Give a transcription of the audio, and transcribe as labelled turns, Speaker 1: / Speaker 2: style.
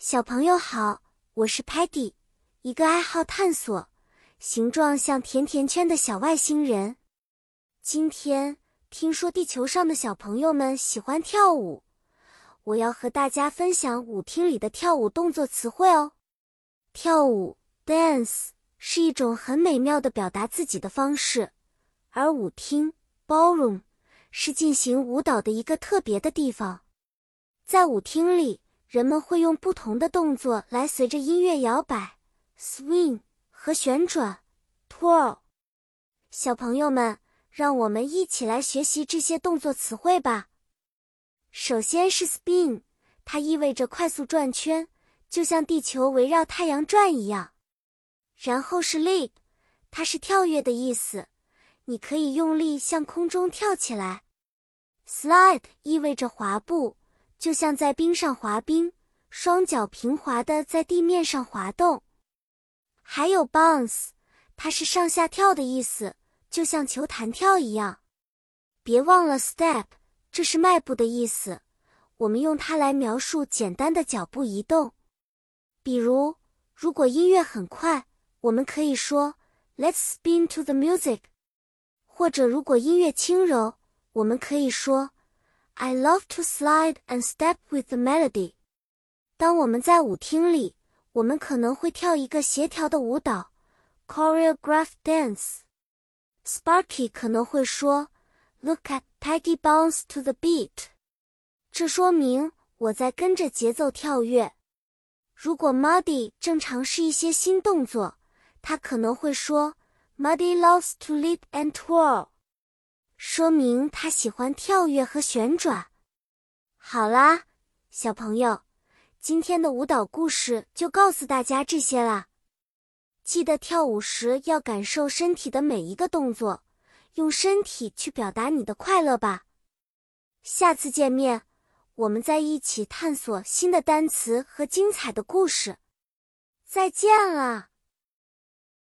Speaker 1: 小朋友好，我是 Patty，一个爱好探索、形状像甜甜圈的小外星人。今天听说地球上的小朋友们喜欢跳舞，我要和大家分享舞厅里的跳舞动作词汇哦。跳舞 （dance） 是一种很美妙的表达自己的方式，而舞厅 （ballroom） 是进行舞蹈的一个特别的地方。在舞厅里。人们会用不同的动作来随着音乐摇摆，swing 和旋转，twirl。小朋友们，让我们一起来学习这些动作词汇吧。首先是 spin，它意味着快速转圈，就像地球围绕太阳转一样。然后是 leap，它是跳跃的意思，你可以用力向空中跳起来。slide 意味着滑步。就像在冰上滑冰，双脚平滑的在地面上滑动。还有 bounce，它是上下跳的意思，就像球弹跳一样。别忘了 step，这是迈步的意思，我们用它来描述简单的脚步移动。比如，如果音乐很快，我们可以说 Let's spin to the music。或者如果音乐轻柔，我们可以说。I love to slide and step with the melody。当我们在舞厅里，我们可能会跳一个协调的舞蹈，choreographed dance。Sparky 可能会说，Look at Peggy bounce to the beat。这说明我在跟着节奏跳跃。如果 Muddy 正尝试一些新动作，他可能会说，Muddy loves to leap and twirl。 ”说明他喜欢跳跃和旋转。好啦，小朋友，今天的舞蹈故事就告诉大家这些啦。记得跳舞时要感受身体的每一个动作，用身体去表达你的快乐吧。下次见面，我们再一起探索新的单词和精彩的故事。再见了。